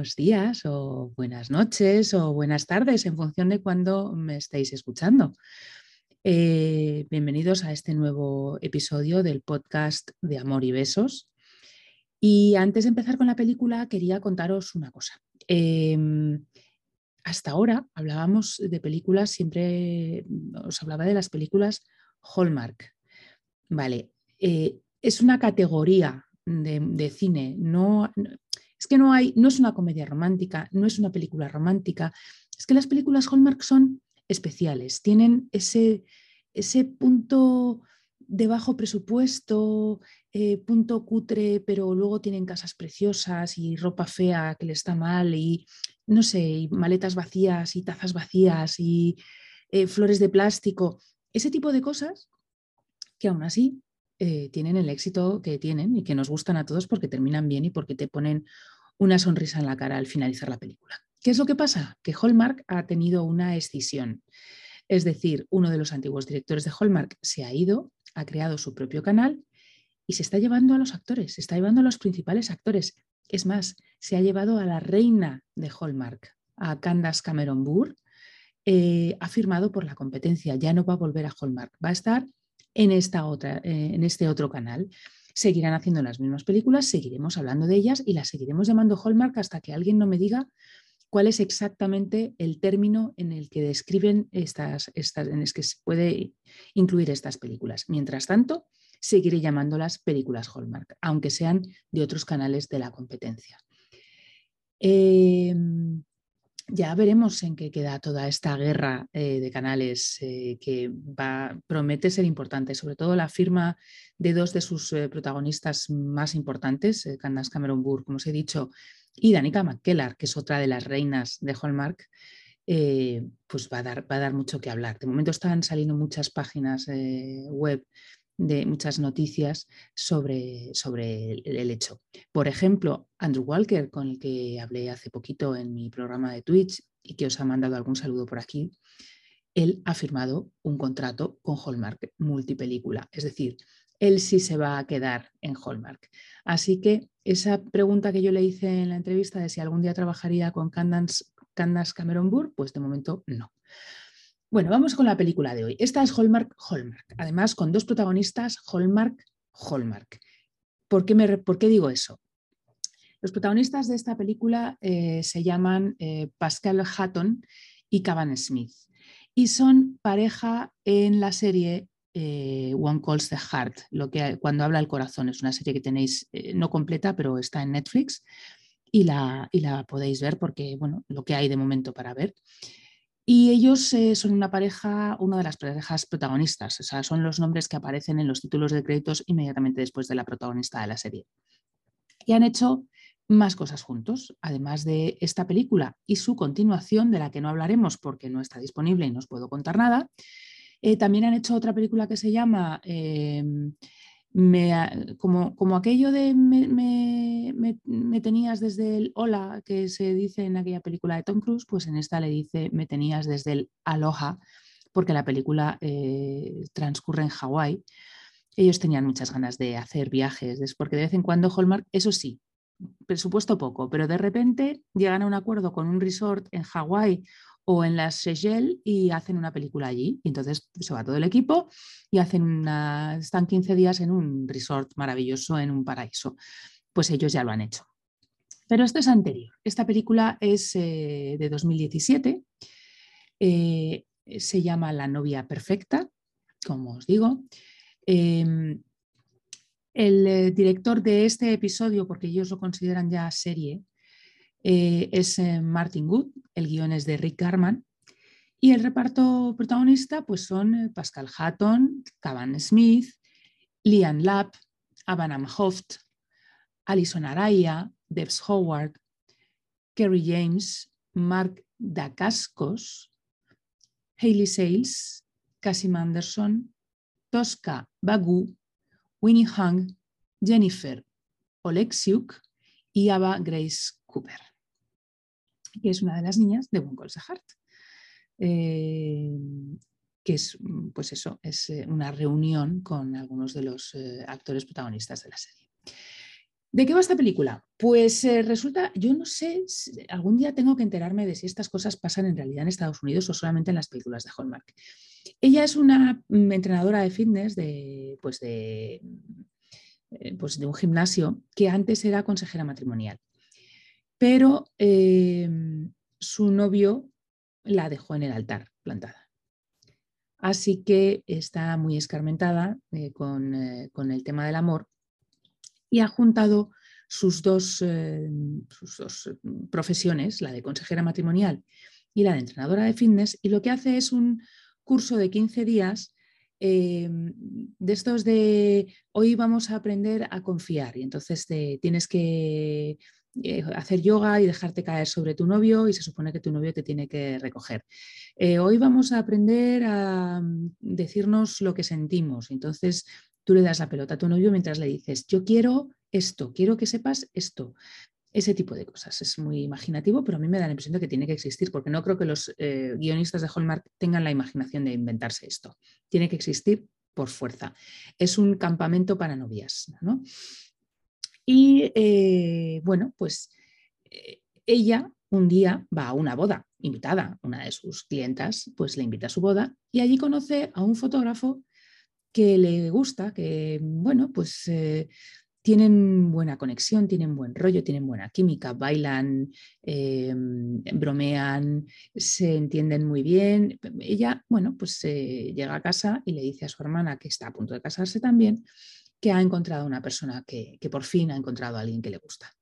buenos días o buenas noches o buenas tardes en función de cuándo me estéis escuchando. Eh, bienvenidos a este nuevo episodio del podcast de Amor y Besos. Y antes de empezar con la película, quería contaros una cosa. Em, hasta ahora hablábamos de películas, siempre os hablaba de las películas Hallmark. Vale, eh, es una categoría de, cine, no, es que no hay, no es una comedia romántica, no es una película romántica, es que las películas Hallmark son especiales, tienen ese, ese punto de bajo presupuesto, eh, punto cutre, pero luego tienen casas preciosas y ropa fea que le está mal y no sé, y maletas vacías y tazas vacías y eh, flores de plástico, ese tipo de cosas que aún así eh, tienen el éxito que tienen y que nos gustan a todos porque terminan bien y porque te ponen una sonrisa en la cara al finalizar la película. ¿Qué es lo que pasa? Que Hallmark ha tenido una escisión. Es decir, uno de los antiguos directores de Hallmark se ha ido, ha creado su propio canal y se está llevando a los actores, se está llevando a los principales actores. Es más, se ha llevado a la reina de Hallmark, a Candace Cameron Burr, eh, ha firmado por la competencia, ya no va a volver a Hallmark, va a estar en, esta otra, eh, en este otro canal. Seguirán haciendo las mismas películas, seguiremos hablando de ellas y las seguiremos llamando Hallmark hasta que alguien no me diga cuál es exactamente el término en el que describen estas, estas en que se puede incluir estas películas. Mientras tanto, seguiré llamándolas películas Hallmark, aunque sean de otros canales de la competencia. Em, ya veremos en qué queda toda esta guerra eh, de canales eh, que va, promete ser importante, sobre todo la firma de dos de sus eh, protagonistas más importantes, Candace Cameron Burr, como os he dicho, y Danica McKellar, que es otra de las reinas de Hallmark, pues va a, dar, va a dar mucho que hablar. De momento están saliendo muchas páginas web de muchas noticias sobre, sobre el, hecho. Por ejemplo, Andrew Walker, con el que hablé hace poquito en mi programa de Twitch y que os ha mandado algún saludo por aquí, él ha firmado un contrato con Hallmark multipelícula, es decir, él sí se va a quedar en Hallmark. Así que esa pregunta que yo le hice en la entrevista de si algún día trabajaría con Candace, Cameron Burr, pues de momento no. Bueno, vamos con la película de hoy. Esta es Hallmark Hallmark, además con dos protagonistas Hallmark Hallmark. ¿Por qué, me, ¿por qué digo eso? Los protagonistas de esta película eh, se llaman eh, Pascal Hatton y Cavan Smith y son pareja en la serie eh, One Calls the Heart, lo que cuando habla el corazón es una serie que tenéis no completa pero está en Netflix y la, y la podéis ver porque bueno lo que hay de momento para ver. Y ellos eh, son una pareja, una de las parejas protagonistas, o sea, son los nombres que aparecen en los títulos de créditos inmediatamente después de la protagonista de la serie. Y han hecho más cosas juntos, además de esta película y su continuación, de la que no hablaremos porque no está disponible y no os puedo contar nada. Eh, también han hecho otra película que se llama eh, me, como, como, aquello de me, tenías desde el hola que se dice en aquella película de Tom Cruise, pues en esta le dice me tenías desde el aloha, porque la película eh, transcurre en Hawái. Ellos tenían muchas ganas de hacer viajes, porque de vez en cuando Hallmark, eso sí, presupuesto poco, pero de repente llegan a un acuerdo con un resort en Hawái o en las Seychelles y hacen una película allí. Y entonces se va todo el equipo y hacen una, están 15 días en un resort maravilloso, en un paraíso. Pues ellos ya lo han hecho. Pero esto es anterior. Esta película es eh, de 2017. Eh, se llama La novia perfecta, como os digo. Em, el eh, director de este episodio, porque ellos lo consideran ya serie, eh, es eh, Martin Good, el guion es de Rick Garman y el reparto protagonista pues son eh, Pascal Hatton, Cavan Smith, Liam Lapp, Abanam Hoft, Alison Araya, Debs Howard, Kerry James, Mark Dacascos, Hayley Sales, Cassie Anderson, Tosca Bagu, Winnie Hung, Jennifer Oleksiuk y Ava Grace Cooper que es una de las niñas de One Calls. Eh, que es, pues eso, es eh, una reunión con algunos de los eh, actores protagonistas de la serie. ¿De qué va esta película? Pues resulta, yo no sé, algún día tengo que enterarme de si estas cosas pasan en realidad en Estados Unidos o solamente en las películas de Hallmark. Ella es una mm, entrenadora de fitness de, pues de, pues de un gimnasio que antes era consejera matrimonial, pero em, su novio la dejó en el altar plantada. Así que está muy escarmentada eh, con, con el tema del amor y ha juntado sus dos, eh, sus dos, profesiones, la de consejera matrimonial y la de entrenadora de fitness, y lo que hace es un curso de 15 días eh, de estos de hoy vamos a aprender a confiar y entonces te, tienes que eh, hacer yoga y dejarte caer sobre tu novio y se supone que tu novio te tiene que recoger. hoy vamos a aprender a mm, decirnos lo que sentimos. Entonces tú le das la pelota a tu novio mientras le dices, yo quiero esto, quiero que sepas esto. Ese tipo de cosas. Es muy imaginativo, pero a mí me da la impresión de que tiene que existir, porque no creo que los eh, guionistas de Hallmark tengan la imaginación de inventarse esto. Tiene que existir por fuerza. Es un campamento para novias. Y eh, bueno, pues eh, ella un día va a una boda, invitada, una de sus clientas, pues le invita a su boda y allí conoce a un fotógrafo que le gusta, que bueno, pues tienen buena conexión, tienen buen rollo, tienen buena química, bailan, bromean, se entienden muy bien. Ella, bueno, pues eh, llega a casa y le dice a su hermana, que está a punto de casarse también, que ha encontrado una persona que, por fin ha encontrado a alguien que le gusta.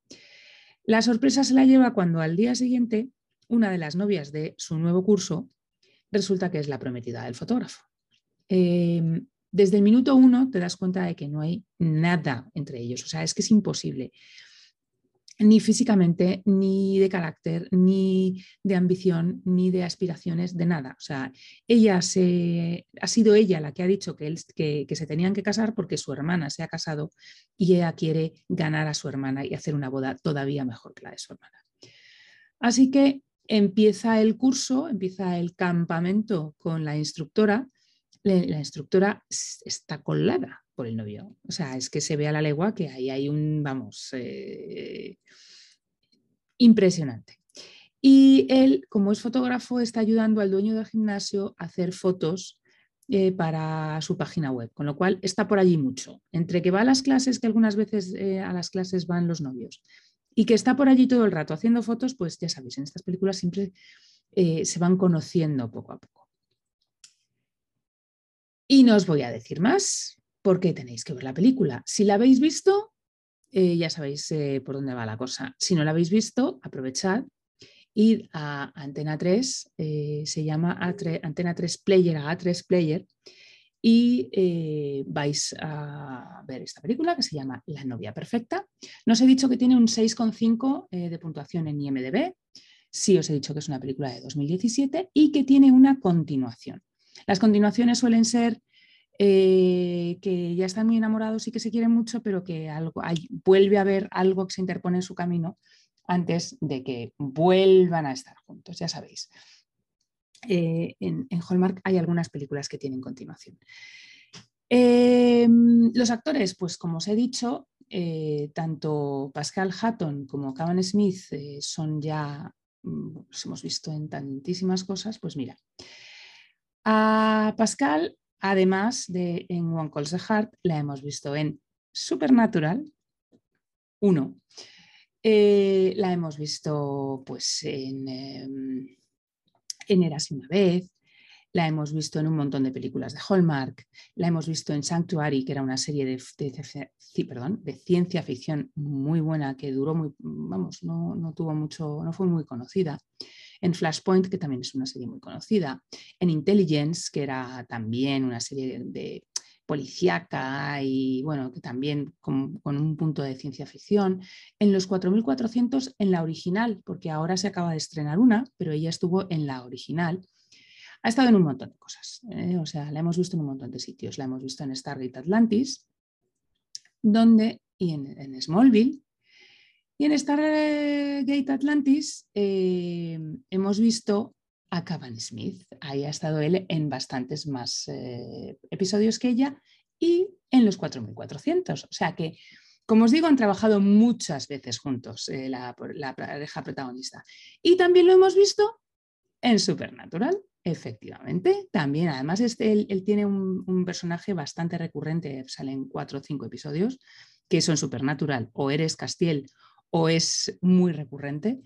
La sorpresa se la lleva cuando al día siguiente una de las novias de su nuevo curso resulta que es la prometida del fotógrafo. Em, desde el minuto uno te das cuenta de que no hay nada entre ellos. O sea, es que es imposible. Ni físicamente, ni de carácter, ni de ambición, ni de aspiraciones, de nada. O sea, ella se, ha sido ella la que ha dicho que, que se tenían que casar porque su hermana se ha casado y ella quiere ganar a su hermana y hacer una boda todavía mejor que la de su hermana. Así que empieza el curso, empieza el campamento con la instructora la instructora está colada por el novio. O sea, es que se ve a la legua que ahí hay un, vamos, eh, impresionante. Y él, como es fotógrafo, está ayudando al dueño del gimnasio a hacer fotos eh, para su página web, con lo cual está por allí mucho. Entre que va a las clases, que algunas veces eh, a las clases van los novios, y que está por allí todo el rato haciendo fotos, pues ya sabéis, en estas películas siempre se van conociendo poco a poco. Y no os voy a decir más porque tenéis que ver la película. Si la habéis visto, eh, ya sabéis eh, por dónde va la cosa. Si no la habéis visto, aprovechad, id a Antena 3, eh, se llama Antena 3 Player, a 3 Player, y vais a ver esta película que se llama La novia perfecta. No os he dicho que tiene un 6,5 de puntuación en IMDB. Sí os he dicho que es una película de 2017 y que tiene una continuación. Las continuaciones suelen ser eh, que ya están muy enamorados y que se quieren mucho, pero que algo, vuelve a haber algo que se interpone en su camino antes de que vuelvan a estar juntos, ya sabéis. Eh, en, Hallmark hay algunas películas que tienen continuación. Em, los actores, pues como os he dicho, eh, tanto Pascal Hatton como Cavan Smith son ya, mm, los hemos visto en tantísimas cosas, pues mira, a Pascal, además de en One Calls the Heart, la hemos visto en Supernatural 1. Eh, la hemos visto pues, en, Eras una vez, la hemos visto en un montón de películas de Hallmark, la hemos visto en Sanctuary, que era una serie de, perdón, de ciencia ficción muy buena que duró muy, vamos, no, no, tuvo mucho, no fue muy conocida en Flashpoint, que también es una serie muy conocida, en Intelligence, que era también una serie de, policíaca y bueno, que también con, un punto de ciencia ficción, en los 4400 en la original, porque ahora se acaba de estrenar una, pero ella estuvo en la original. Ha estado en un montón de cosas, ¿eh? o sea, la hemos visto en un montón de sitios. La hemos visto en Stargate Atlantis, donde, y en Smallville, y en Stargate Atlantis eh, hemos visto a Cavan Smith. Ahí ha estado él en bastantes más eh, episodios que ella y en los 4400. O sea que como os digo, han trabajado muchas veces juntos eh, la, pareja protagonista. Y también lo hemos visto en Supernatural, efectivamente. También, además, este, él, tiene un, personaje bastante recurrente, salen cuatro o cinco episodios, que son Supernatural, o eres Castiel, o es muy recurrente.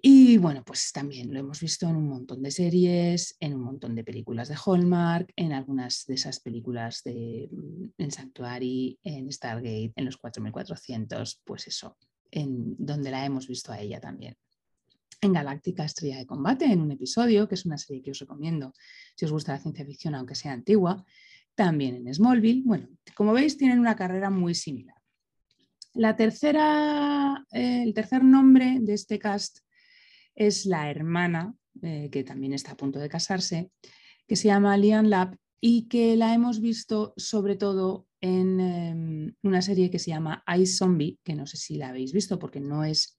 Y bueno, pues también lo hemos visto en un montón de series, en un montón de películas de Hallmark, en algunas de esas películas de mm, en Sanctuary, en Stargate, en los 4400, pues eso, en donde la hemos visto a ella también. En Galáctica Estrella de Combate, en un episodio, que es una serie que os recomiendo si os gusta la ciencia ficción, aunque sea antigua. También en Smallville. Bueno, como veis, tienen una carrera muy similar. La tercera, eh, el tercer nombre de este cast es la hermana, eh, que también está a punto de casarse, que se llama Lian Lab y que la hemos visto sobre todo en em, una serie que se llama Ice Zombie, que no sé si la habéis visto porque no es...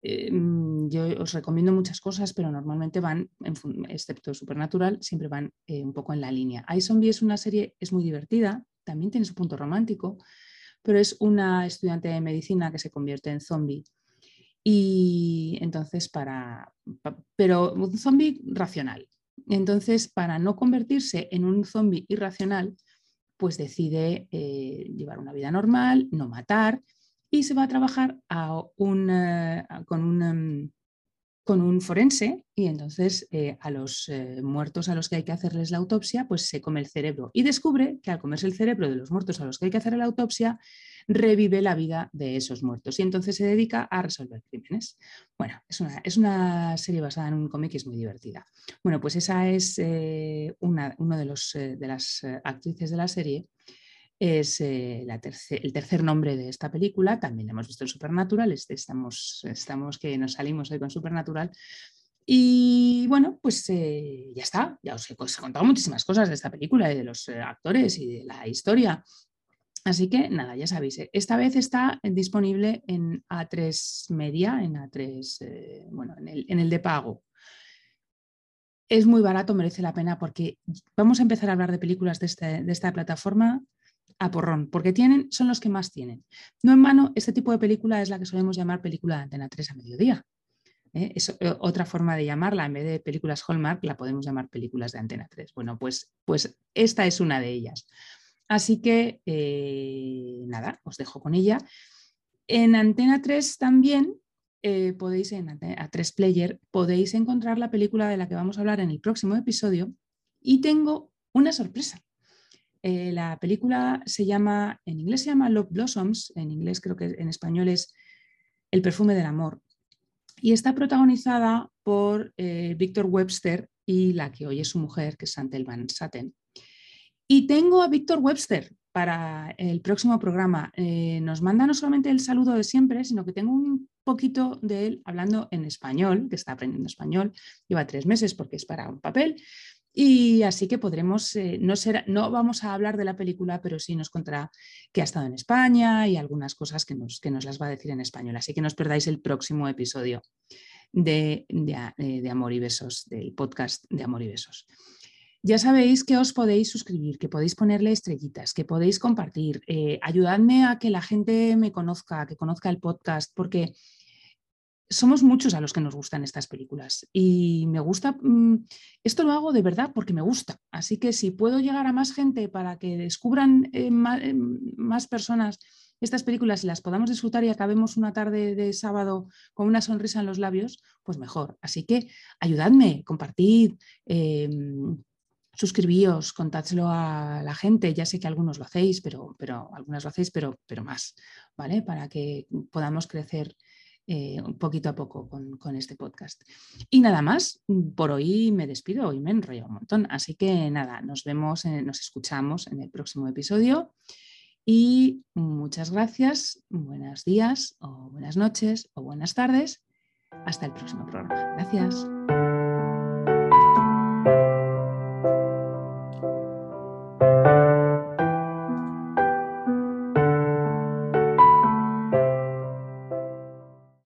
Em, yo os recomiendo muchas cosas, pero normalmente van, excepto Supernatural, siempre van eh, un poco en la línea. Ice Zombie es una serie, es muy divertida, también tiene su punto romántico, pero es una estudiante de medicina que se convierte en zombie y entonces para, pero un zombie racional. Entonces, para no convertirse en un zombie irracional, pues decide eh, llevar una vida normal, no matar, y se va a trabajar a un, con un con un forense y entonces eh, a los eh, muertos a los que hay que hacerles la autopsia, pues se come el cerebro y descubre que al comerse el cerebro de los muertos a los que hay que hacer la autopsia, revive la vida de esos muertos y entonces se dedica a resolver crímenes. Bueno, es una, es una serie basada en un cómic y es muy divertida. Bueno, pues esa es eh, una, de, los, de las actrices de la serie es eh, el tercer nombre de esta película. También hemos visto el Supernatural, este, estamos, estamos que nos salimos hoy con Supernatural. Y bueno, pues eh, ya está, ya os he, contado muchísimas cosas de esta película y de los eh, actores y de la historia. Así que nada, ya sabéis, esta vez está disponible en A3 Media, en A3, bueno, en el, en el de pago. Es muy barato, merece la pena porque vamos a empezar a hablar de películas de, este, de esta plataforma a porrón, porque tienen, son los que más tienen. No en mano, este tipo de película es la que solemos llamar película de Antena 3 a mediodía. ¿eh? Es eh, otra forma de llamarla, en vez de películas Hallmark, la podemos llamar películas de Antena 3. Bueno, pues, pues esta es una de ellas. Así que, eh, nada, os dejo con ella. En Antena 3 también podéis, en a 3 Player, podéis encontrar la película de la que vamos a hablar en el próximo episodio y tengo una sorpresa. Eh, la película se llama, en inglés se llama Love Blossoms, en inglés creo que en español es El perfume del amor. Y está protagonizada por eh, Victor Webster y la que hoy es su mujer, que es Santel Van Satten. Y tengo a Victor Webster para el próximo programa. Eh, nos manda no solamente el saludo de siempre, sino que tengo un poquito de él hablando en español, que está aprendiendo español, lleva tres meses porque es para un papel, y así que podremos, eh, no, no vamos a hablar de la película, pero sí nos contará que ha estado en España y algunas cosas que nos, que nos las va a decir en español. Así que no os perdáis el próximo episodio de, de, Amor y Besos, del podcast de Amor y Besos. Ya sabéis que os podéis suscribir, que podéis ponerle estrellitas, que podéis compartir. Eh, ayudadme a que la gente me conozca, que conozca el podcast, porque somos muchos a los que nos gustan estas películas y me gusta, mm, esto lo hago de verdad porque me gusta, así que si puedo llegar a más gente para que descubran eh, eh, más, personas estas películas y las podamos disfrutar y acabemos una tarde de sábado con una sonrisa en los labios, pues mejor. Así que ayudadme, compartid. Em, suscribíos, contádselo a la gente. Ya sé que algunos lo hacéis, pero, pero algunas lo hacéis, pero, pero más, ¿vale? Para que podamos crecer eh, poquito a poco con, este podcast. Y nada más, por hoy me despido, hoy me enrollo un montón. Así que nada, nos vemos, nos escuchamos en el próximo episodio. Y muchas gracias, buenos días o buenas noches o buenas tardes. Hasta el próximo programa. Gracias.